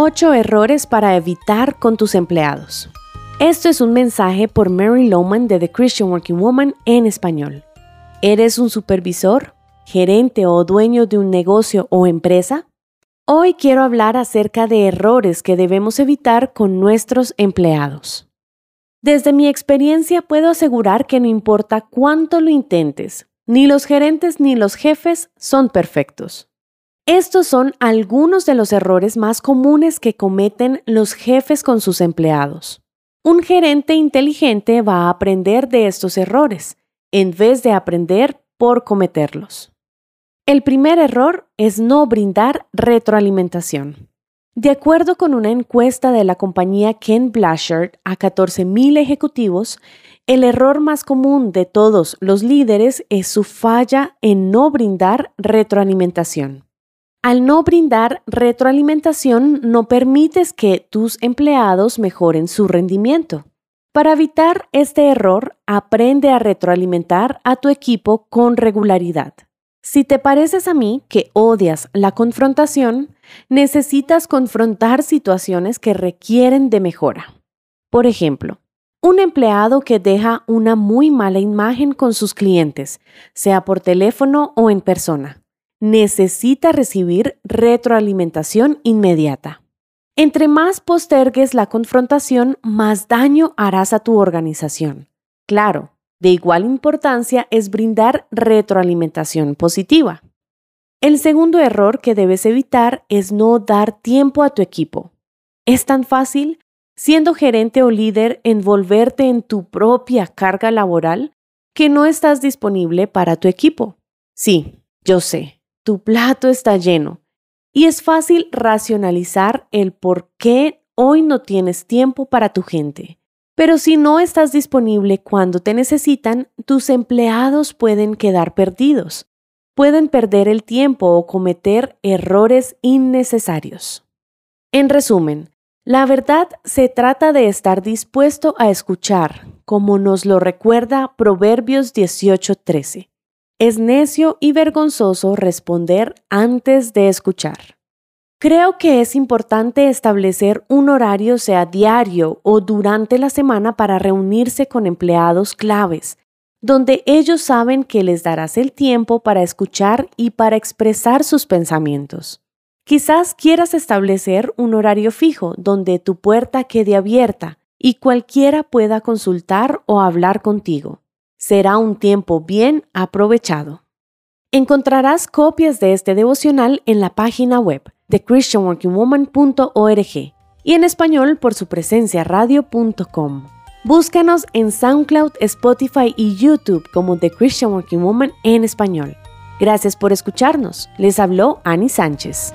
8 errores para evitar con tus empleados. Esto es un mensaje por Mary Lowman de The Christian Working Woman en español. ¿Eres un supervisor, gerente o dueño de un negocio o empresa? Hoy quiero hablar acerca de errores que debemos evitar con nuestros empleados. Desde mi experiencia puedo asegurar que no importa cuánto lo intentes, ni los gerentes ni los jefes son perfectos. Estos son algunos de los errores más comunes que cometen los jefes con sus empleados. Un gerente inteligente va a aprender de estos errores, en vez de aprender por cometerlos. El primer error es no brindar retroalimentación. De acuerdo con una encuesta de la compañía Ken Blanchard a 14.000 ejecutivos, el error más común de todos los líderes es su falla en no brindar retroalimentación. Al no brindar retroalimentación, no permites que tus empleados mejoren su rendimiento. Para evitar este error, aprende a retroalimentar a tu equipo con regularidad. Si te pareces a mí que odias la confrontación, necesitas confrontar situaciones que requieren de mejora. Por ejemplo, un empleado que deja una muy mala imagen con sus clientes, sea por teléfono o en persona necesita recibir retroalimentación inmediata. Entre más postergues la confrontación, más daño harás a tu organización. Claro, de igual importancia es brindar retroalimentación positiva. El segundo error que debes evitar es no dar tiempo a tu equipo. Es tan fácil, siendo gerente o líder, envolverte en tu propia carga laboral que no estás disponible para tu equipo. Sí, yo sé, tu plato está lleno y es fácil racionalizar el por qué hoy no tienes tiempo para tu gente. Pero si no estás disponible cuando te necesitan, tus empleados pueden quedar perdidos, pueden perder el tiempo o cometer errores innecesarios. En resumen, la verdad se trata de estar dispuesto a escuchar, como nos lo recuerda Proverbios 18:13. Es necio y vergonzoso responder antes de escuchar. Creo que es importante establecer un horario, sea diario o durante la semana, para reunirse con empleados claves, donde ellos saben que les darás el tiempo para escuchar y para expresar sus pensamientos. Quizás quieras establecer un horario fijo donde tu puerta quede abierta y cualquiera pueda consultar o hablar contigo será un tiempo bien aprovechado. Encontrarás copias de este devocional en la página web de christianworkingwoman.org y en español por su presencia radio.com. Búscanos en SoundCloud, Spotify y YouTube como The Christian Working Woman en español. Gracias por escucharnos. Les habló Annie Sánchez.